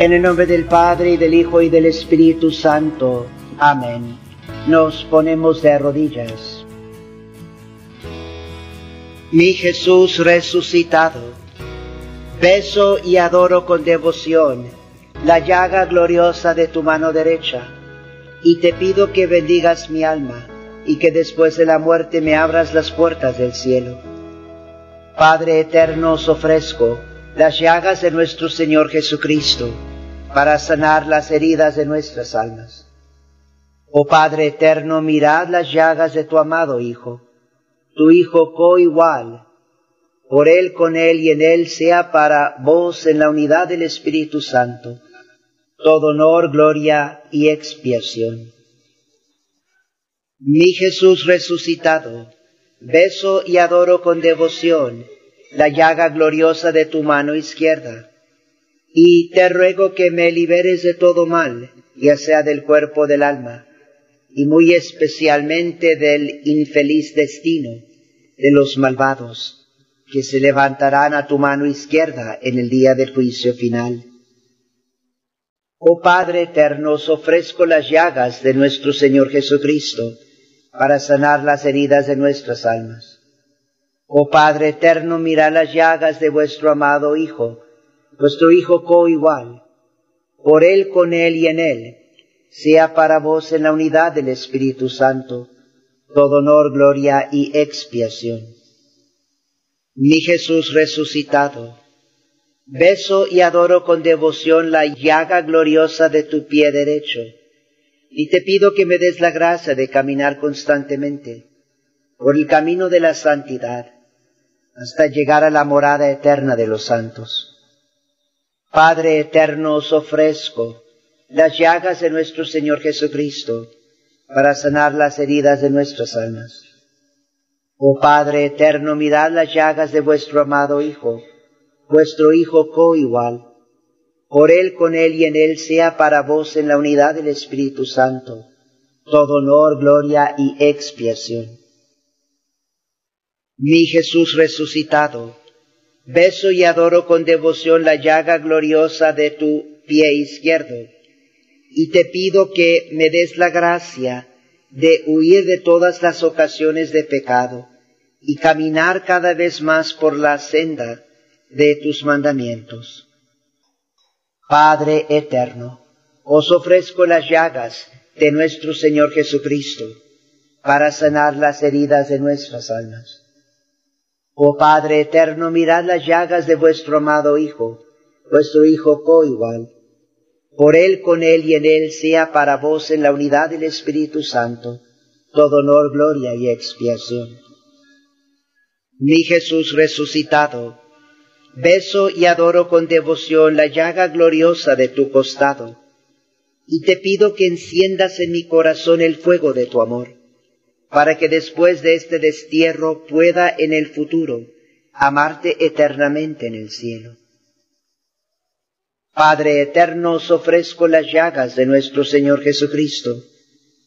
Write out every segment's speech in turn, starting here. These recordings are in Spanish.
En el nombre del Padre, y del Hijo, y del Espíritu Santo. Amén. Nos ponemos de rodillas. Mi Jesús resucitado, beso y adoro con devoción la llaga gloriosa de tu mano derecha, y te pido que bendigas mi alma, y que después de la muerte me abras las puertas del cielo. Padre eterno, os ofrezco las llagas de nuestro Señor Jesucristo, para sanar las heridas de nuestras almas. Oh Padre eterno, mirad las llagas de tu amado Hijo, tu Hijo coigual, por Él, con Él y en Él sea para vos en la unidad del Espíritu Santo, todo honor, gloria y expiación. Mi Jesús resucitado, beso y adoro con devoción la llaga gloriosa de tu mano izquierda y te ruego que me liberes de todo mal, ya sea del cuerpo o del alma, y muy especialmente del infeliz destino de los malvados, que se levantarán a tu mano izquierda en el día del juicio final. Oh Padre eterno, os ofrezco las llagas de nuestro Señor Jesucristo, para sanar las heridas de nuestras almas. Oh Padre eterno, mira las llagas de vuestro amado Hijo, vuestro Hijo coigual, por Él, con Él y en Él, sea para vos en la unidad del Espíritu Santo, todo honor, gloria y expiación. Mi Jesús resucitado, beso y adoro con devoción la llaga gloriosa de tu pie derecho, y te pido que me des la gracia de caminar constantemente por el camino de la santidad, hasta llegar a la morada eterna de los santos. Padre eterno, os ofrezco las llagas de nuestro Señor Jesucristo para sanar las heridas de nuestras almas. Oh Padre eterno, mirad las llagas de vuestro amado Hijo, vuestro Hijo coigual. Por Él, con Él y en Él sea para vos en la unidad del Espíritu Santo todo honor, gloria y expiación. Mi Jesús resucitado, beso y adoro con devoción la llaga gloriosa de tu pie izquierdo, y te pido que me des la gracia de huir de todas las ocasiones de pecado y caminar cada vez más por la senda de tus mandamientos. Padre eterno, os ofrezco las llagas de nuestro Señor Jesucristo para sanar las heridas de nuestras almas Oh Padre eterno, mirad las llagas de vuestro amado Hijo, vuestro Hijo coigual. Por Él, con Él y en Él sea para vos en la unidad del Espíritu Santo todo honor, gloria y expiación. Mi Jesús resucitado, beso y adoro con devoción la llaga gloriosa de tu costado, y te pido que enciendas en mi corazón el fuego de tu amor para que después de este destierro pueda en el futuro amarte eternamente en el cielo. Padre eterno, os ofrezco las llagas de nuestro Señor Jesucristo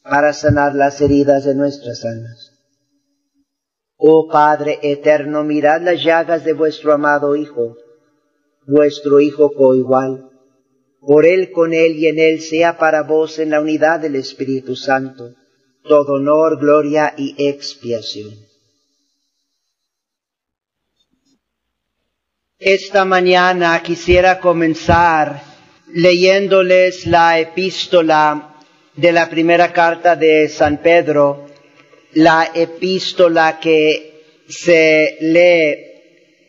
para sanar las heridas de nuestras almas. Oh Padre eterno, mirad las llagas de vuestro amado Hijo, vuestro Hijo coigual. Por Él, con Él y en Él sea para vos en la unidad del Espíritu Santo todo honor, gloria y expiación. Esta mañana quisiera comenzar leyéndoles la epístola de la primera carta de San Pedro, la epístola que se lee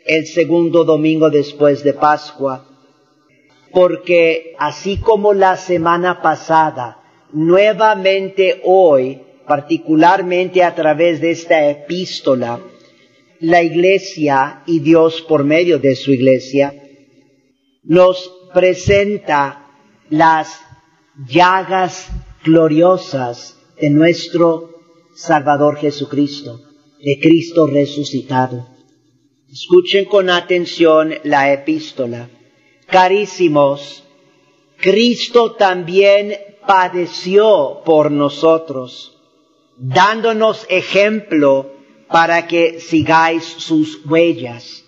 el segundo domingo después de Pascua, porque así como la semana pasada, nuevamente hoy particularmente a través de esta epístola, la iglesia y Dios por medio de su iglesia nos presenta las llagas gloriosas de nuestro Salvador Jesucristo, de Cristo resucitado. Escuchen con atención la epístola. Carísimos, Cristo también padeció por nosotros dándonos ejemplo para que sigáis sus huellas.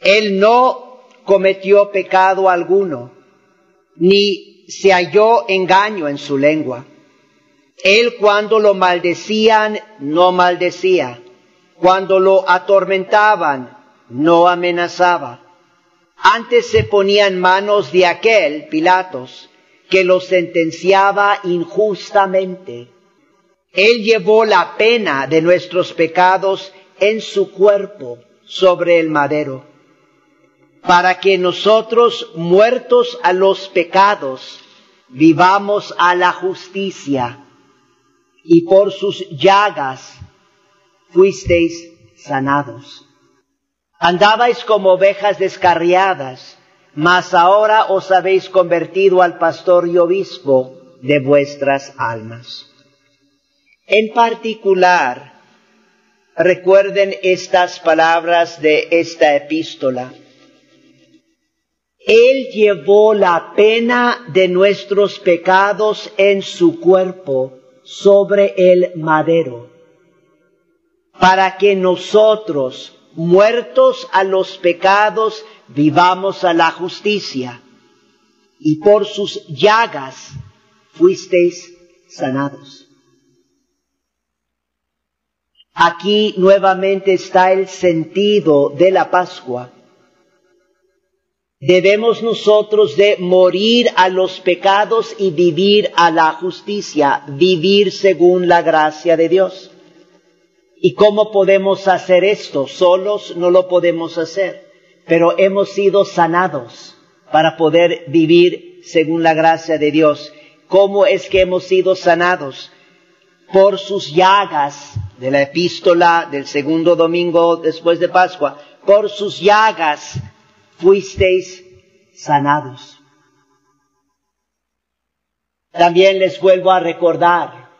Él no cometió pecado alguno ni se halló engaño en su lengua. Él cuando lo maldecían, no maldecía. Cuando lo atormentaban, no amenazaba. Antes se ponía en manos de aquel, Pilatos, que lo sentenciaba injustamente. Él llevó la pena de nuestros pecados en su cuerpo sobre el madero, para que nosotros, muertos a los pecados, vivamos a la justicia, y por sus llagas fuisteis sanados. Andabais como ovejas descarriadas, mas ahora os habéis convertido al pastor y obispo de vuestras almas. En particular, recuerden estas palabras de esta epístola. Él llevó la pena de nuestros pecados en su cuerpo sobre el madero, para que nosotros, muertos a los pecados, vivamos a la justicia, y por sus llagas fuisteis sanados. Aquí nuevamente está el sentido de la Pascua. Debemos nosotros de morir a los pecados y vivir a la justicia, vivir según la gracia de Dios. ¿Y cómo podemos hacer esto? Solos no lo podemos hacer, pero hemos sido sanados para poder vivir según la gracia de Dios. ¿Cómo es que hemos sido sanados? Por sus llagas de la epístola del segundo domingo después de Pascua, por sus llagas fuisteis sanados. También les vuelvo a recordar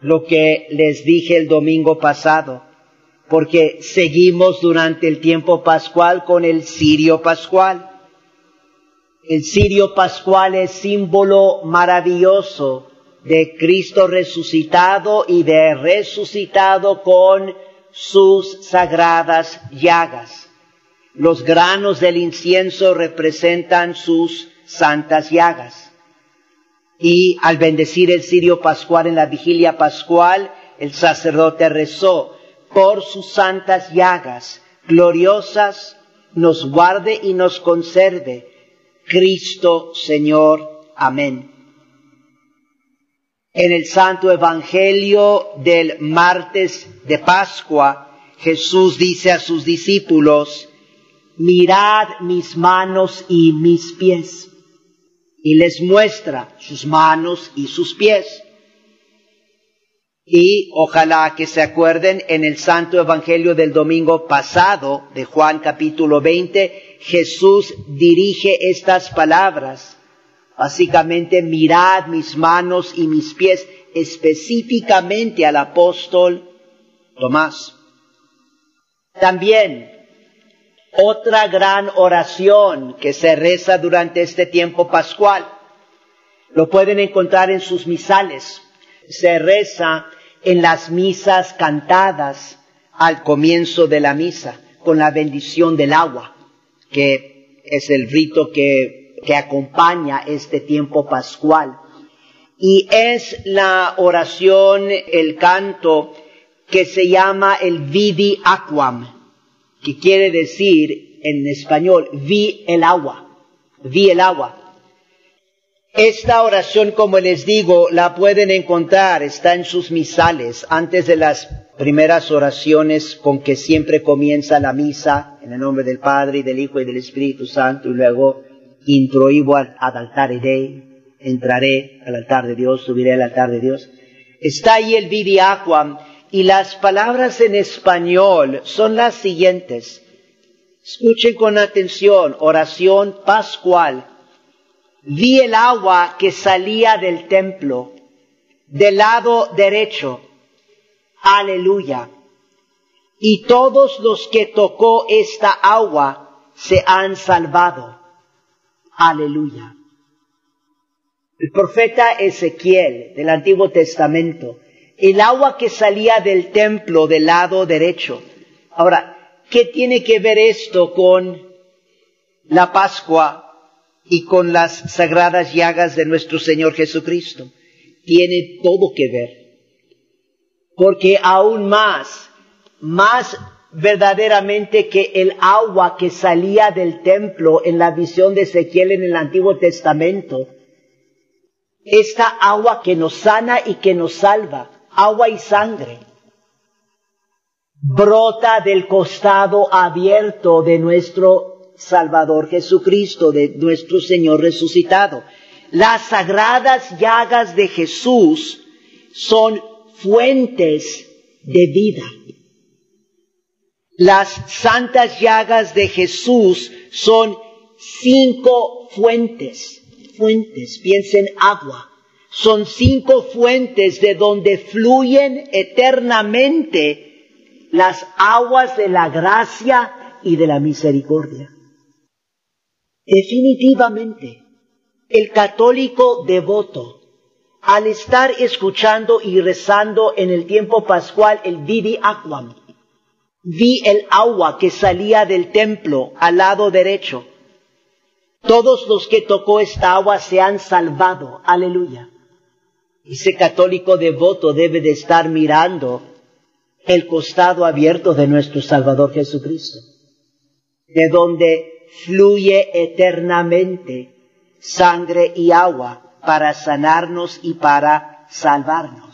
lo que les dije el domingo pasado, porque seguimos durante el tiempo pascual con el cirio pascual. El cirio pascual es símbolo maravilloso de Cristo resucitado y de resucitado con sus sagradas llagas. Los granos del incienso representan sus santas llagas. Y al bendecir el cirio pascual en la vigilia pascual, el sacerdote rezó, por sus santas llagas gloriosas, nos guarde y nos conserve. Cristo Señor. Amén. En el Santo Evangelio del martes de Pascua, Jesús dice a sus discípulos, mirad mis manos y mis pies y les muestra sus manos y sus pies. Y ojalá que se acuerden en el Santo Evangelio del domingo pasado de Juan capítulo 20, Jesús dirige estas palabras. Básicamente, mirad mis manos y mis pies específicamente al apóstol Tomás. También otra gran oración que se reza durante este tiempo pascual. Lo pueden encontrar en sus misales. Se reza en las misas cantadas al comienzo de la misa con la bendición del agua, que es el rito que, que acompaña este tiempo pascual. Y es la oración, el canto que se llama el vidi aquam, que quiere decir en español, vi el agua, vi el agua. Esta oración, como les digo, la pueden encontrar, está en sus misales, antes de las primeras oraciones con que siempre comienza la misa, en el nombre del Padre, y del Hijo y del Espíritu Santo, y luego introibo ad altare entraré al altar de Dios, subiré al altar de Dios. Está ahí el vidi aquam, y las palabras en español son las siguientes. Escuchen con atención, oración pascual. Vi el agua que salía del templo, del lado derecho. Aleluya. Y todos los que tocó esta agua se han salvado. Aleluya. El profeta Ezequiel del Antiguo Testamento el agua que salía del templo del lado derecho. Ahora, ¿qué tiene que ver esto con la Pascua y con las sagradas llagas de nuestro Señor Jesucristo. Tiene todo que ver. Porque aún más, más verdaderamente que el agua que salía del templo en la visión de Ezequiel en el Antiguo Testamento, esta agua que nos sana y que nos salva, agua y sangre, brota del costado abierto de nuestro Salvador Jesucristo, de nuestro Señor resucitado. Las sagradas llagas de Jesús son fuentes de vida. Las santas llagas de Jesús son cinco fuentes. Fuentes, piensen agua. Son cinco fuentes de donde fluyen eternamente las aguas de la gracia y de la misericordia. Definitivamente, el católico devoto, al estar escuchando y rezando en el tiempo pascual el Vidi Aquam, Vi el agua que salía del templo al lado derecho. Todos los que tocó esta agua se han salvado. Aleluya. Ese católico devoto debe de estar mirando el costado abierto de nuestro Salvador Jesucristo, de donde fluye eternamente sangre y agua para sanarnos y para salvarnos.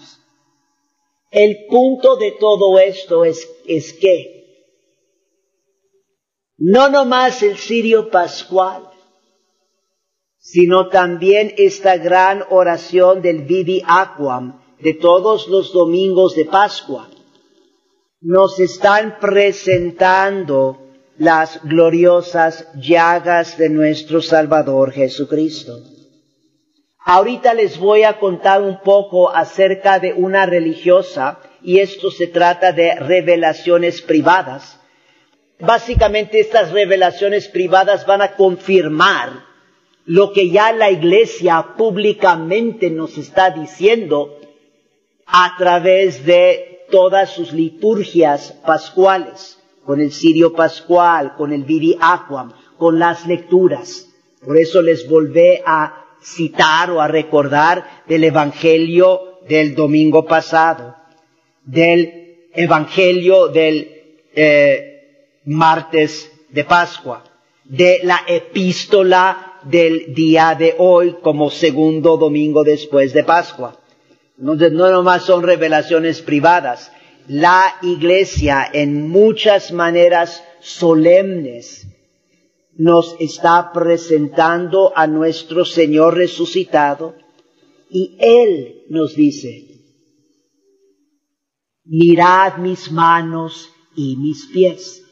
El punto de todo esto es, es que no nomás el sirio pascual, sino también esta gran oración del Vidi Aquam de todos los domingos de Pascua, nos están presentando las gloriosas llagas de nuestro Salvador Jesucristo. Ahorita les voy a contar un poco acerca de una religiosa y esto se trata de revelaciones privadas. Básicamente estas revelaciones privadas van a confirmar lo que ya la iglesia públicamente nos está diciendo a través de todas sus liturgias pascuales, con el sirio pascual, con el vidi aquam, con las lecturas. Por eso les volvé a citar o a recordar del Evangelio del domingo pasado, del Evangelio del eh, martes de Pascua, de la epístola del día de hoy como segundo domingo después de Pascua. Entonces no nomás son revelaciones privadas, la iglesia en muchas maneras solemnes nos está presentando a nuestro Señor resucitado y Él nos dice, mirad mis manos y mis pies.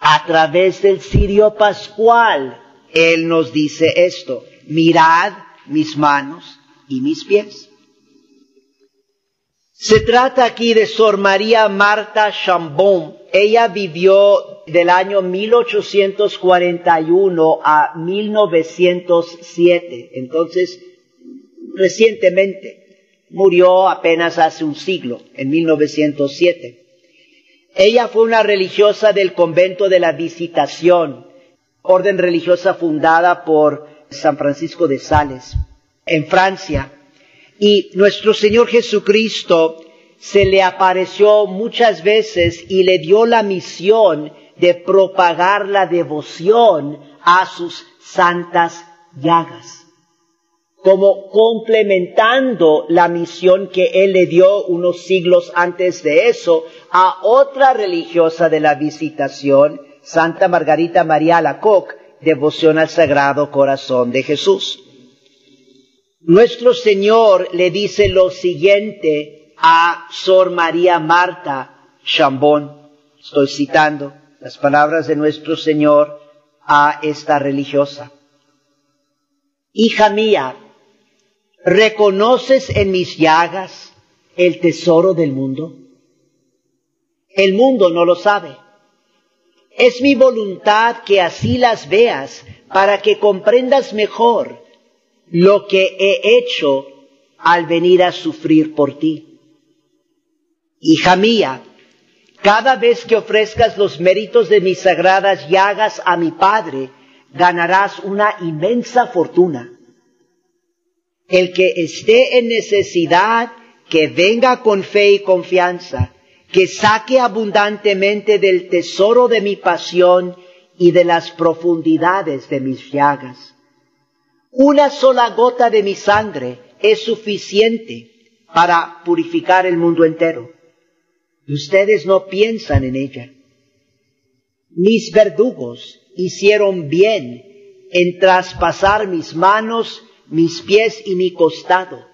A través del cirio pascual, Él nos dice esto, mirad mis manos y mis pies. Se trata aquí de Sor María Marta Chambon. Ella vivió del año 1841 a 1907. Entonces, recientemente, murió apenas hace un siglo, en 1907. Ella fue una religiosa del convento de la Visitación, orden religiosa fundada por San Francisco de Sales, en Francia. Y nuestro Señor Jesucristo se le apareció muchas veces y le dio la misión de propagar la devoción a sus santas llagas, como complementando la misión que él le dio unos siglos antes de eso a otra religiosa de la visitación, Santa Margarita María Alacoc, devoción al Sagrado Corazón de Jesús. Nuestro Señor le dice lo siguiente a Sor María Marta Chambón, estoy citando, las palabras de nuestro Señor a esta religiosa. Hija mía, ¿reconoces en mis llagas el tesoro del mundo? El mundo no lo sabe. Es mi voluntad que así las veas para que comprendas mejor lo que he hecho al venir a sufrir por ti. Hija mía, cada vez que ofrezcas los méritos de mis sagradas llagas a mi Padre, ganarás una inmensa fortuna. El que esté en necesidad, que venga con fe y confianza, que saque abundantemente del tesoro de mi pasión y de las profundidades de mis llagas. Una sola gota de mi sangre es suficiente para purificar el mundo entero. Ustedes no piensan en ella. Mis verdugos hicieron bien en traspasar mis manos, mis pies y mi costado,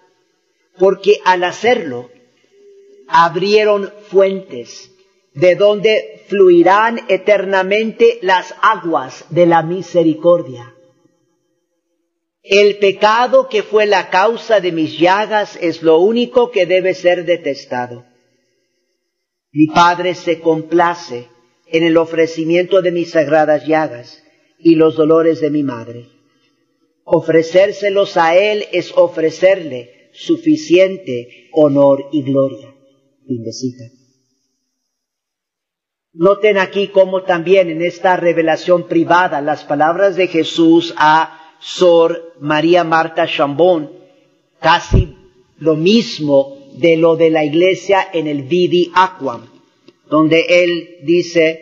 porque al hacerlo abrieron fuentes de donde fluirán eternamente las aguas de la misericordia. El pecado que fue la causa de mis llagas es lo único que debe ser detestado. Mi Padre se complace en el ofrecimiento de mis sagradas llagas y los dolores de mi madre. Ofrecérselos a Él es ofrecerle suficiente honor y gloria. Noten aquí cómo también en esta revelación privada las palabras de Jesús a Sor María Marta Chambón, casi lo mismo de lo de la iglesia en el Vidi Aquam, donde él dice,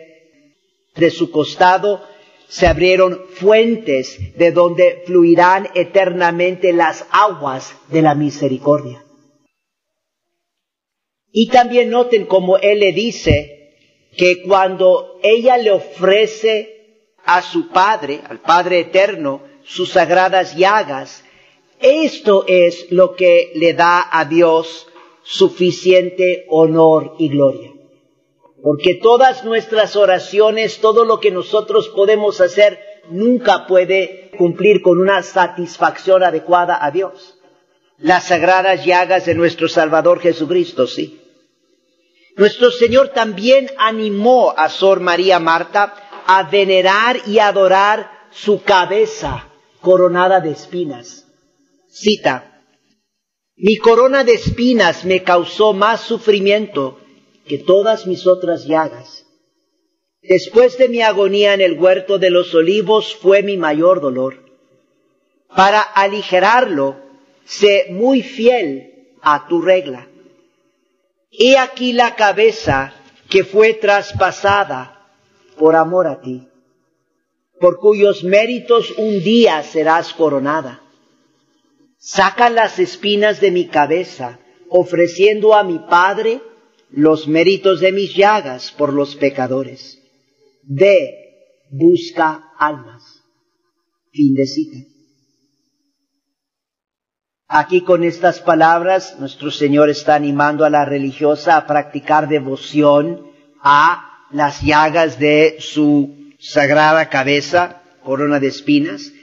de su costado se abrieron fuentes de donde fluirán eternamente las aguas de la misericordia. Y también noten como él le dice que cuando ella le ofrece a su Padre, al Padre Eterno, sus sagradas llagas, esto es lo que le da a Dios suficiente honor y gloria. Porque todas nuestras oraciones, todo lo que nosotros podemos hacer, nunca puede cumplir con una satisfacción adecuada a Dios. Las sagradas llagas de nuestro Salvador Jesucristo, sí. Nuestro Señor también animó a Sor María Marta a venerar y adorar su cabeza coronada de espinas. Cita, mi corona de espinas me causó más sufrimiento que todas mis otras llagas. Después de mi agonía en el huerto de los olivos fue mi mayor dolor. Para aligerarlo, sé muy fiel a tu regla. He aquí la cabeza que fue traspasada por amor a ti, por cuyos méritos un día serás coronada. Saca las espinas de mi cabeza, ofreciendo a mi Padre los méritos de mis llagas por los pecadores. Ve, busca almas. Fin de cita. Aquí con estas palabras nuestro Señor está animando a la religiosa a practicar devoción a las llagas de su sagrada cabeza, corona de espinas,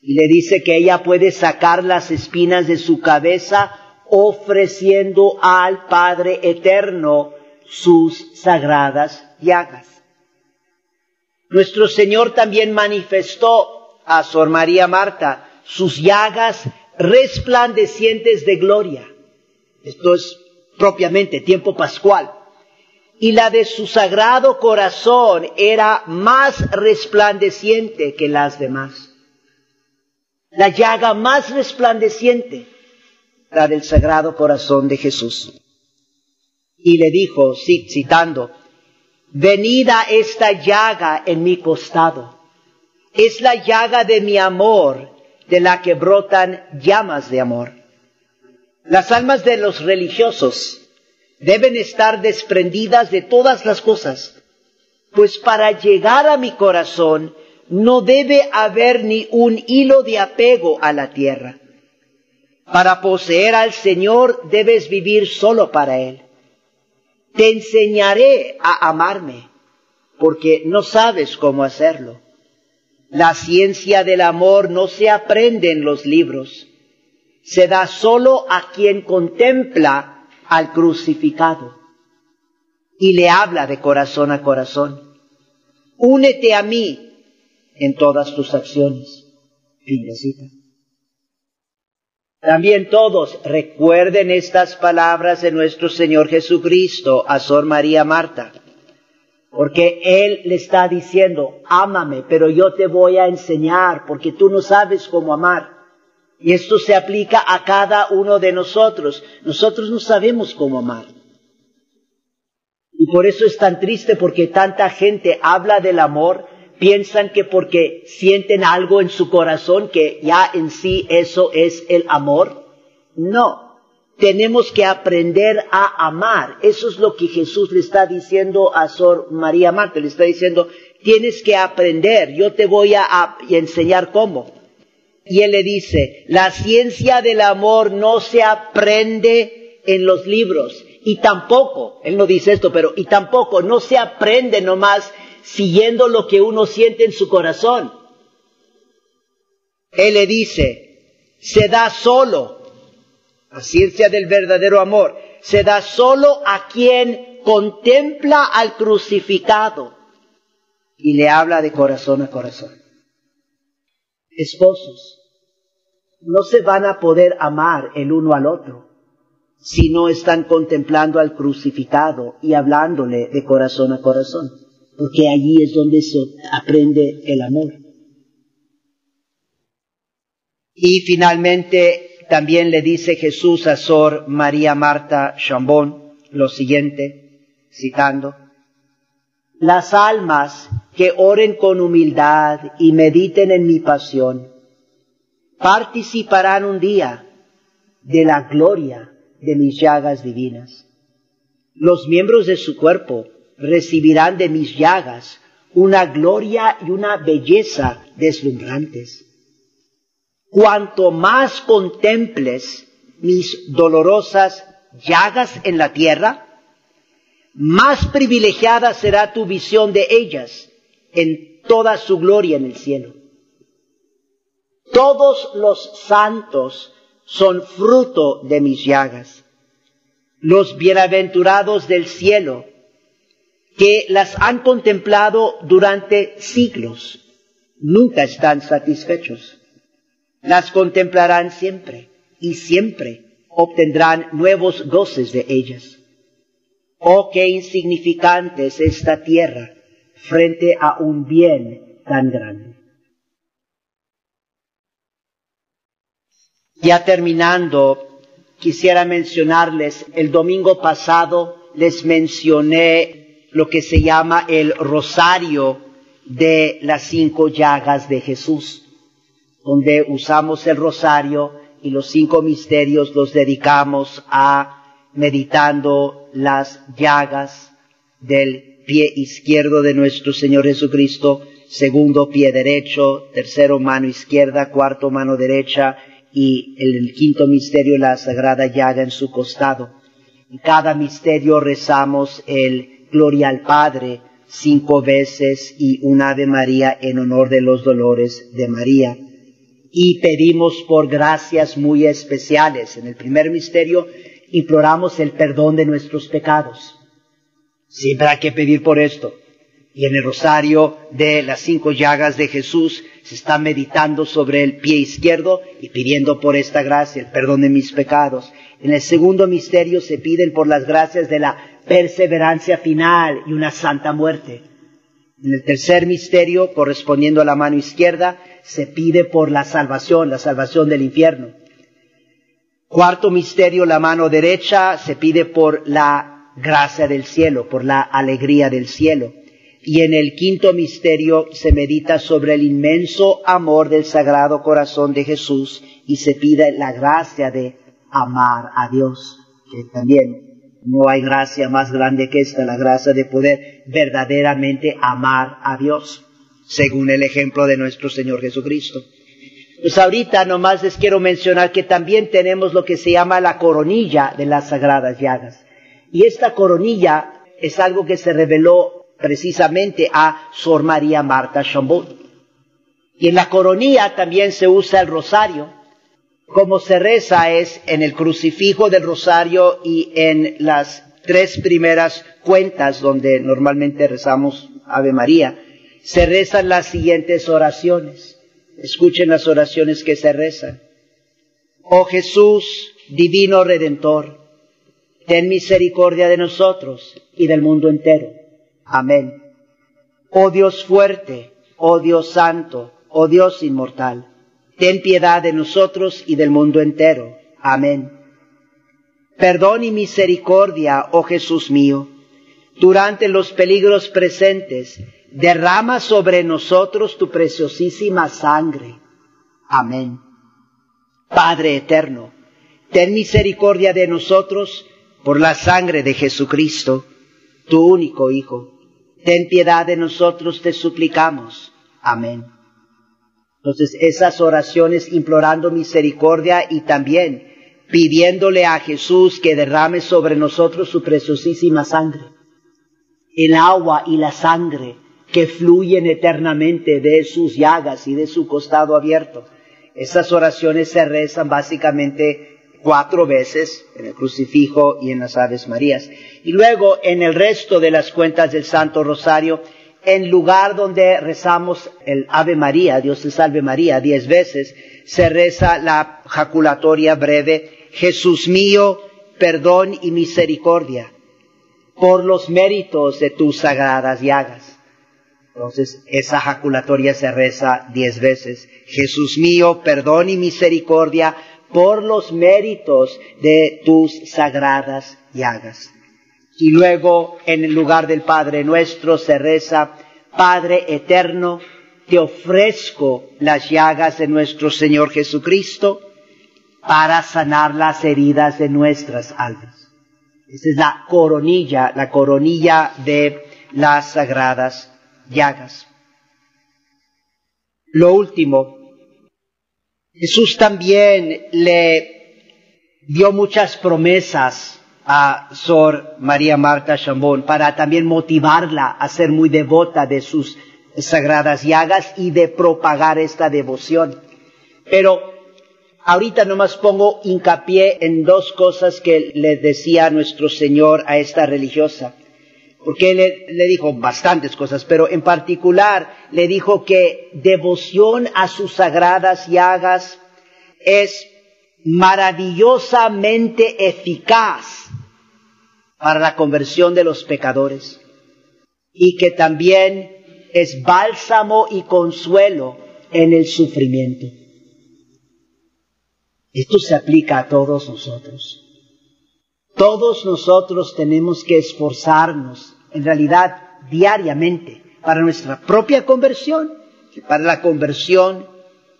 y le dice que ella puede sacar las espinas de su cabeza ofreciendo al Padre Eterno sus sagradas llagas. Nuestro Señor también manifestó a Sor María Marta sus llagas resplandecientes de gloria. Esto es propiamente tiempo pascual. Y la de su sagrado corazón era más resplandeciente que las demás. La llaga más resplandeciente, la del sagrado corazón de Jesús. Y le dijo, citando, venida esta llaga en mi costado. Es la llaga de mi amor de la que brotan llamas de amor. Las almas de los religiosos deben estar desprendidas de todas las cosas, pues para llegar a mi corazón no debe haber ni un hilo de apego a la tierra. Para poseer al Señor debes vivir solo para Él. Te enseñaré a amarme, porque no sabes cómo hacerlo. La ciencia del amor no se aprende en los libros, se da solo a quien contempla al crucificado y le habla de corazón a corazón. Únete a mí en todas tus acciones. Fin También todos recuerden estas palabras de nuestro Señor Jesucristo a Sor María Marta. Porque Él le está diciendo, ámame, pero yo te voy a enseñar, porque tú no sabes cómo amar. Y esto se aplica a cada uno de nosotros. Nosotros no sabemos cómo amar. Y por eso es tan triste porque tanta gente habla del amor, piensan que porque sienten algo en su corazón, que ya en sí eso es el amor. No, tenemos que aprender a amar. Eso es lo que Jesús le está diciendo a Sor María Marta. Le está diciendo, tienes que aprender, yo te voy a, enseñar cómo. Y él le dice, la ciencia del amor no se aprende en los libros. Y tampoco, él no dice esto, pero y tampoco no se aprende nomás siguiendo lo que uno siente en su corazón. Él le dice, se da solo la ciencia del verdadero amor se da solo a quien contempla al crucificado y le habla de corazón a corazón. Esposos, no se van a poder amar el uno al otro si no están contemplando al crucificado y hablándole de corazón a corazón, porque allí es donde se aprende el amor. Y finalmente también le dice Jesús a Sor María Marta Chambón lo siguiente, citando, las almas que oren con humildad y mediten en mi pasión, participarán un día de la gloria de mis llagas divinas. Los miembros de su cuerpo recibirán de mis llagas una gloria y una belleza deslumbrantes cuanto más contemples mis dolorosas llagas en la tierra, más privilegiada será tu visión de ellas en toda su gloria en el cielo. Todos los santos son fruto de mis llagas. Los bienaventurados del cielo, que las han contemplado durante siglos, nunca están satisfechos las contemplarán siempre y siempre obtendrán nuevos goces de ellas. Oh, qué insignificante es esta tierra frente a un bien tan grande. Ya terminando, quisiera mencionarles, el domingo pasado les mencioné lo que se llama el rosario de las cinco llagas de Jesús donde usamos el rosario y los cinco misterios los dedicamos a meditando las llagas del pie izquierdo de nuestro Señor Jesucristo, segundo pie derecho, tercero mano izquierda, cuarto mano derecha y el quinto misterio la sagrada llaga en su costado. En cada misterio rezamos el Gloria al Padre cinco veces y un Ave María en honor de los dolores de María y pedimos por gracias muy especiales. En el primer misterio imploramos el perdón de nuestros pecados. Siempre hay que pedir por esto. Y en el rosario de las cinco llagas de Jesús se está meditando sobre el pie izquierdo y pidiendo por esta gracia el perdón de mis pecados. En el segundo misterio se piden por las gracias de la perseverancia final y una santa muerte. En el tercer misterio, correspondiendo a la mano izquierda, se pide por la salvación, la salvación del infierno. Cuarto misterio, la mano derecha, se pide por la gracia del cielo, por la alegría del cielo. Y en el quinto misterio se medita sobre el inmenso amor del Sagrado Corazón de Jesús y se pide la gracia de amar a Dios, que también no hay gracia más grande que esta, la gracia de poder verdaderamente amar a Dios, según el ejemplo de nuestro Señor Jesucristo. Pues ahorita nomás les quiero mencionar que también tenemos lo que se llama la coronilla de las sagradas llagas. Y esta coronilla es algo que se reveló precisamente a Sor María Marta Chambon. Y en la coronilla también se usa el rosario, como se reza es en el crucifijo del rosario y en las tres primeras cuentas donde normalmente rezamos Ave María, se rezan las siguientes oraciones. Escuchen las oraciones que se rezan. Oh Jesús, divino Redentor, ten misericordia de nosotros y del mundo entero. Amén. Oh Dios fuerte, oh Dios santo, oh Dios inmortal, ten piedad de nosotros y del mundo entero. Amén. Perdón y misericordia, oh Jesús mío, durante los peligros presentes, derrama sobre nosotros tu preciosísima sangre. Amén. Padre eterno, ten misericordia de nosotros por la sangre de Jesucristo, tu único Hijo. Ten piedad de nosotros, te suplicamos. Amén. Entonces, esas oraciones implorando misericordia y también pidiéndole a Jesús que derrame sobre nosotros su preciosísima sangre. El agua y la sangre que fluyen eternamente de sus llagas y de su costado abierto. Esas oraciones se rezan básicamente cuatro veces en el crucifijo y en las Aves Marías. Y luego en el resto de las cuentas del Santo Rosario, en lugar donde rezamos el Ave María, Dios te salve María, diez veces, se reza la jaculatoria breve, Jesús mío, perdón y misericordia, por los méritos de tus sagradas llagas. Entonces, esa jaculatoria se reza diez veces. Jesús mío, perdón y misericordia por los méritos de tus sagradas llagas. Y luego, en el lugar del Padre nuestro, se reza, Padre eterno, te ofrezco las llagas de nuestro Señor Jesucristo para sanar las heridas de nuestras almas. Esa es la coronilla, la coronilla de las sagradas llagas. Lo último, Jesús también le dio muchas promesas a Sor María Marta Chambón para también motivarla a ser muy devota de sus sagradas llagas y de propagar esta devoción. Pero ahorita nomás pongo hincapié en dos cosas que le decía nuestro Señor a esta religiosa. Porque le, le dijo bastantes cosas, pero en particular le dijo que devoción a sus sagradas llagas es maravillosamente eficaz para la conversión de los pecadores y que también es bálsamo y consuelo en el sufrimiento. Esto se aplica a todos nosotros. Todos nosotros tenemos que esforzarnos, en realidad diariamente, para nuestra propia conversión, para la conversión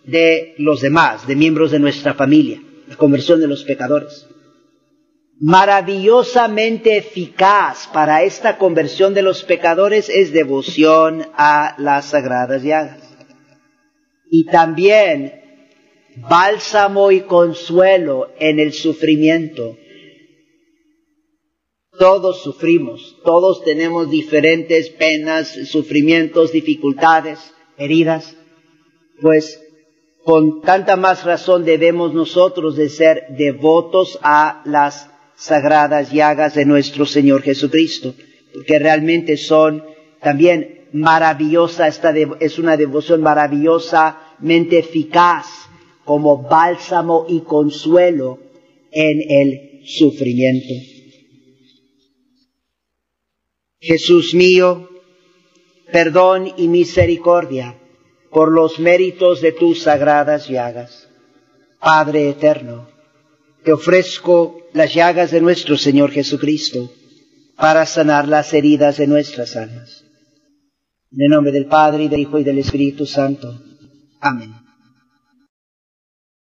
de los demás, de miembros de nuestra familia, la conversión de los pecadores. Maravillosamente eficaz para esta conversión de los pecadores es devoción a las sagradas llagas. Y también bálsamo y consuelo en el sufrimiento. Todos sufrimos, todos tenemos diferentes penas, sufrimientos, dificultades, heridas. Pues con tanta más razón debemos nosotros de ser devotos a las sagradas llagas de nuestro Señor Jesucristo, porque realmente son también maravillosa, esta es una devoción maravillosamente eficaz como bálsamo y consuelo en el sufrimiento. Jesús mío, perdón y misericordia por los méritos de tus sagradas llagas. Padre eterno, te ofrezco las llagas de nuestro Señor Jesucristo para sanar las heridas de nuestras almas. En el nombre del Padre, y del Hijo, y del Espíritu Santo. Amén.